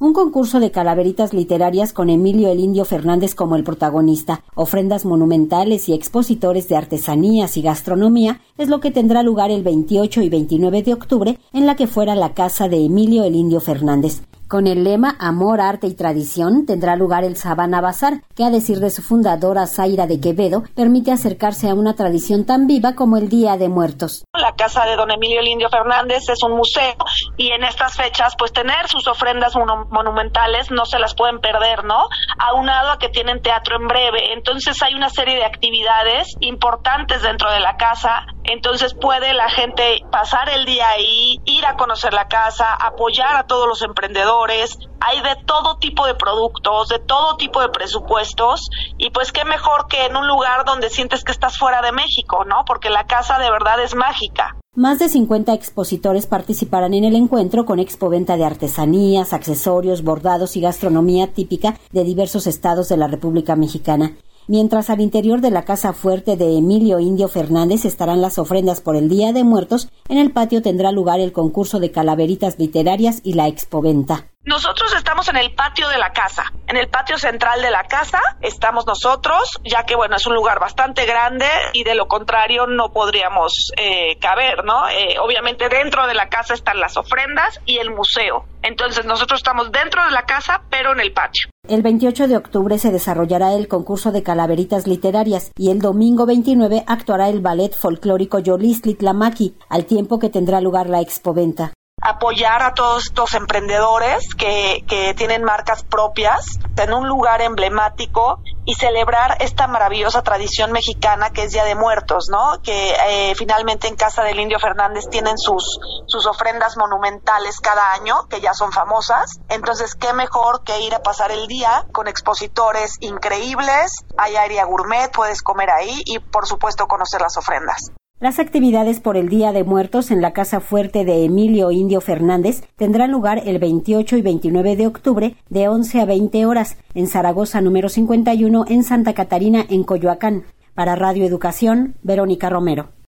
un concurso de calaveritas literarias con Emilio el Indio Fernández como el protagonista, ofrendas monumentales y expositores de artesanías y gastronomía es lo que tendrá lugar el 28 y 29 de octubre en la que fuera la casa de Emilio el Indio Fernández. Con el lema Amor, Arte y Tradición tendrá lugar el Sabana Bazar, que a decir de su fundadora Zaira de Quevedo, permite acercarse a una tradición tan viva como el Día de Muertos. La casa de don Emilio Lindio Fernández es un museo y en estas fechas pues tener sus ofrendas monumentales no se las pueden perder, ¿no? Aunado a que tienen teatro en breve. Entonces hay una serie de actividades importantes dentro de la casa entonces puede la gente pasar el día ahí, ir a conocer la casa, apoyar a todos los emprendedores. Hay de todo tipo de productos, de todo tipo de presupuestos y pues qué mejor que en un lugar donde sientes que estás fuera de México, ¿no? Porque la casa de verdad es mágica. Más de 50 expositores participarán en el encuentro con expoventa de artesanías, accesorios, bordados y gastronomía típica de diversos estados de la República Mexicana mientras al interior de la casa fuerte de Emilio Indio Fernández estarán las ofrendas por el Día de Muertos, en el patio tendrá lugar el concurso de calaveritas literarias y la expoventa. Nosotros estamos en el patio de la casa, en el patio central de la casa estamos nosotros, ya que bueno, es un lugar bastante grande y de lo contrario no podríamos eh, caber, ¿no? Eh, obviamente dentro de la casa están las ofrendas y el museo. Entonces nosotros estamos dentro de la casa, pero en el patio. El 28 de octubre se desarrollará el concurso de calaveritas literarias y el domingo 29 actuará el ballet folclórico Yolistli Tlamaki, al tiempo que tendrá lugar la expoventa apoyar a todos estos emprendedores que, que tienen marcas propias en un lugar emblemático y celebrar esta maravillosa tradición mexicana que es Día de Muertos, ¿no? Que eh, finalmente en casa del Indio Fernández tienen sus, sus ofrendas monumentales cada año, que ya son famosas. Entonces, qué mejor que ir a pasar el día con expositores increíbles, hay área gourmet, puedes comer ahí y por supuesto conocer las ofrendas. Las actividades por el Día de Muertos en la Casa Fuerte de Emilio Indio Fernández tendrán lugar el 28 y 29 de octubre de 11 a 20 horas en Zaragoza número 51 en Santa Catarina en Coyoacán. Para Radio Educación, Verónica Romero.